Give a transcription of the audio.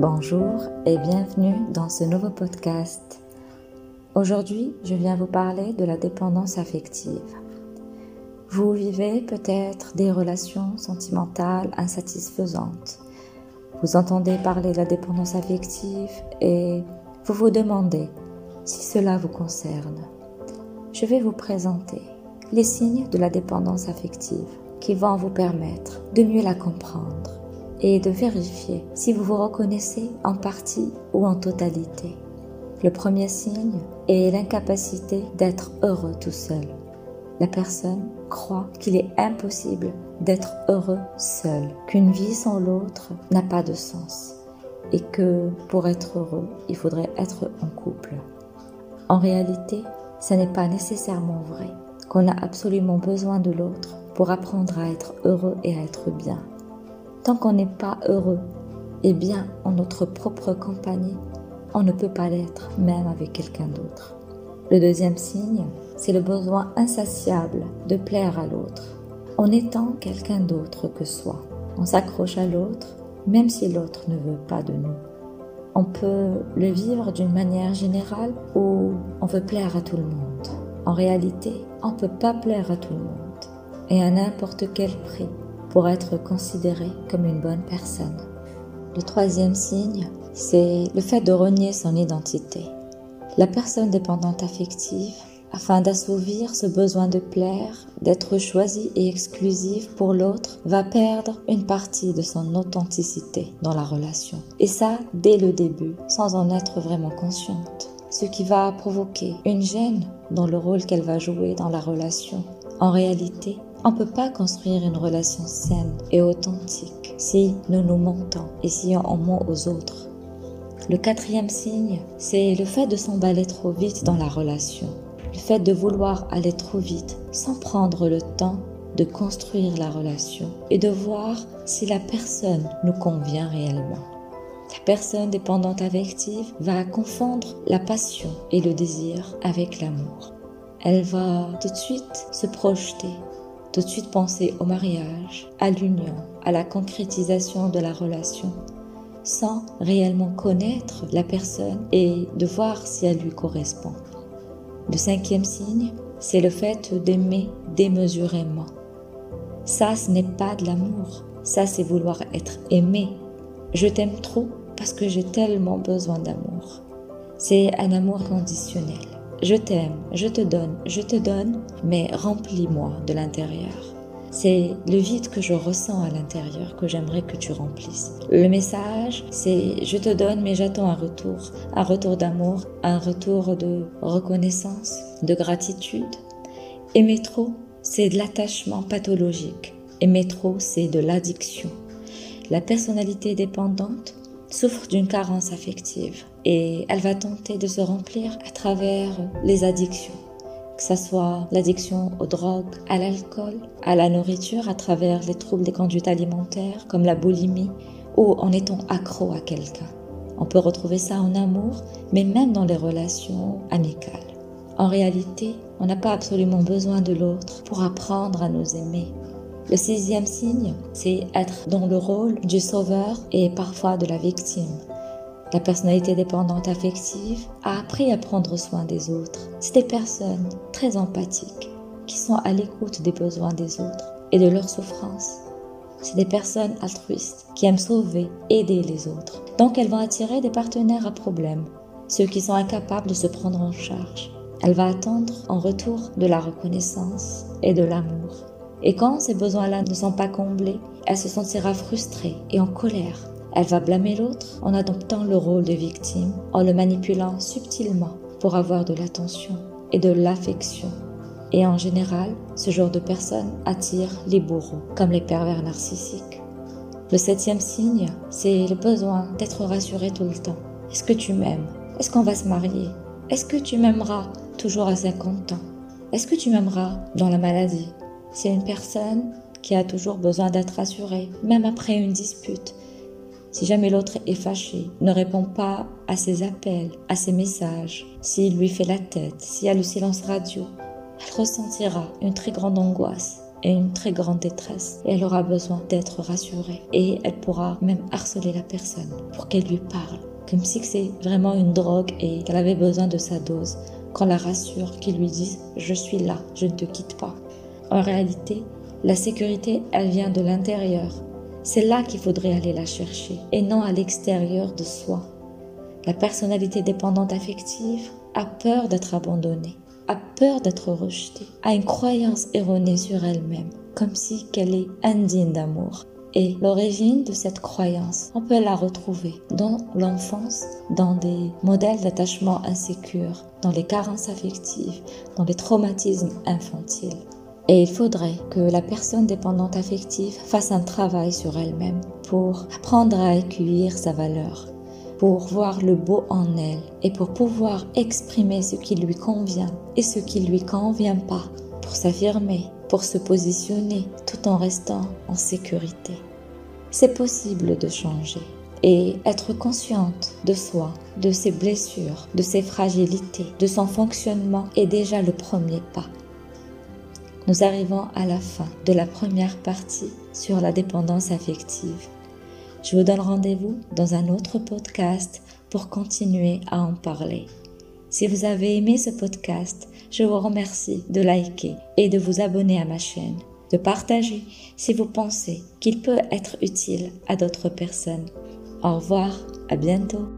Bonjour et bienvenue dans ce nouveau podcast. Aujourd'hui, je viens vous parler de la dépendance affective. Vous vivez peut-être des relations sentimentales insatisfaisantes. Vous entendez parler de la dépendance affective et vous vous demandez si cela vous concerne. Je vais vous présenter les signes de la dépendance affective qui vont vous permettre de mieux la comprendre et de vérifier si vous vous reconnaissez en partie ou en totalité. Le premier signe est l'incapacité d'être heureux tout seul. La personne croit qu'il est impossible d'être heureux seul, qu'une vie sans l'autre n'a pas de sens et que pour être heureux, il faudrait être en couple. En réalité, ce n'est pas nécessairement vrai qu'on a absolument besoin de l'autre pour apprendre à être heureux et à être bien. Tant qu'on n'est pas heureux et bien en notre propre compagnie, on ne peut pas l'être même avec quelqu'un d'autre. Le deuxième signe, c'est le besoin insatiable de plaire à l'autre. En étant quelqu'un d'autre que soi, on s'accroche à l'autre même si l'autre ne veut pas de nous. On peut le vivre d'une manière générale ou on veut plaire à tout le monde. En réalité, on ne peut pas plaire à tout le monde et à n'importe quel prix pour être considéré comme une bonne personne. Le troisième signe, c'est le fait de renier son identité. La personne dépendante affective, afin d'assouvir ce besoin de plaire, d'être choisie et exclusive pour l'autre, va perdre une partie de son authenticité dans la relation. Et ça, dès le début, sans en être vraiment consciente. Ce qui va provoquer une gêne dans le rôle qu'elle va jouer dans la relation. En réalité, on ne peut pas construire une relation saine et authentique si nous nous mentons et si on ment aux autres. Le quatrième signe, c'est le fait de s'emballer trop vite dans la relation. Le fait de vouloir aller trop vite sans prendre le temps de construire la relation et de voir si la personne nous convient réellement. La personne dépendante affective va confondre la passion et le désir avec l'amour. Elle va tout de suite se projeter tout de suite penser au mariage, à l'union, à la concrétisation de la relation, sans réellement connaître la personne et de voir si elle lui correspond. Le cinquième signe, c'est le fait d'aimer démesurément. Ça, ce n'est pas de l'amour, ça, c'est vouloir être aimé. Je t'aime trop parce que j'ai tellement besoin d'amour. C'est un amour conditionnel. Je t'aime, je te donne, je te donne, mais remplis-moi de l'intérieur. C'est le vide que je ressens à l'intérieur que j'aimerais que tu remplisses. Le message, c'est je te donne, mais j'attends un retour, un retour d'amour, un retour de reconnaissance, de gratitude. Aimer trop, c'est de l'attachement pathologique. Aimer trop, c'est de l'addiction. La personnalité dépendante, souffre d'une carence affective et elle va tenter de se remplir à travers les addictions, que ce soit l'addiction aux drogues, à l'alcool, à la nourriture, à travers les troubles des conduites alimentaires comme la boulimie ou en étant accro à quelqu'un. On peut retrouver ça en amour, mais même dans les relations amicales. En réalité, on n'a pas absolument besoin de l'autre pour apprendre à nous aimer. Le sixième signe, c'est être dans le rôle du sauveur et parfois de la victime. La personnalité dépendante affective a appris à prendre soin des autres. C'est des personnes très empathiques qui sont à l'écoute des besoins des autres et de leurs souffrances. C'est des personnes altruistes qui aiment sauver, aider les autres. Donc elles vont attirer des partenaires à problème, ceux qui sont incapables de se prendre en charge. Elle va attendre en retour de la reconnaissance et de l'amour. Et quand ces besoins-là ne sont pas comblés, elle se sentira frustrée et en colère. Elle va blâmer l'autre en adoptant le rôle de victime, en le manipulant subtilement pour avoir de l'attention et de l'affection. Et en général, ce genre de personnes attire les bourreaux, comme les pervers narcissiques. Le septième signe, c'est le besoin d'être rassuré tout le temps. Est-ce que tu m'aimes? Est-ce qu'on va se marier? Est-ce que tu m'aimeras toujours à 50 ans? Est-ce que tu m'aimeras dans la maladie? C'est une personne qui a toujours besoin d'être rassurée, même après une dispute. Si jamais l'autre est fâché, ne répond pas à ses appels, à ses messages, s'il lui fait la tête, s'il y a le silence radio, elle ressentira une très grande angoisse et une très grande détresse. Elle aura besoin d'être rassurée. Et elle pourra même harceler la personne pour qu'elle lui parle. Comme si c'est vraiment une drogue et qu'elle avait besoin de sa dose. Qu'on la rassure, qu'il lui dise je suis là, je ne te quitte pas. En réalité, la sécurité, elle vient de l'intérieur. C'est là qu'il faudrait aller la chercher et non à l'extérieur de soi. La personnalité dépendante affective a peur d'être abandonnée, a peur d'être rejetée, a une croyance erronée sur elle-même, comme si qu'elle est indigne d'amour. Et l'origine de cette croyance, on peut la retrouver dans l'enfance, dans des modèles d'attachement insécures, dans les carences affectives, dans les traumatismes infantiles. Et il faudrait que la personne dépendante affective fasse un travail sur elle-même pour apprendre à accueillir sa valeur, pour voir le beau en elle et pour pouvoir exprimer ce qui lui convient et ce qui lui convient pas, pour s'affirmer, pour se positionner tout en restant en sécurité. C'est possible de changer et être consciente de soi, de ses blessures, de ses fragilités, de son fonctionnement est déjà le premier pas. Nous arrivons à la fin de la première partie sur la dépendance affective. Je vous donne rendez-vous dans un autre podcast pour continuer à en parler. Si vous avez aimé ce podcast, je vous remercie de liker et de vous abonner à ma chaîne, de partager si vous pensez qu'il peut être utile à d'autres personnes. Au revoir, à bientôt.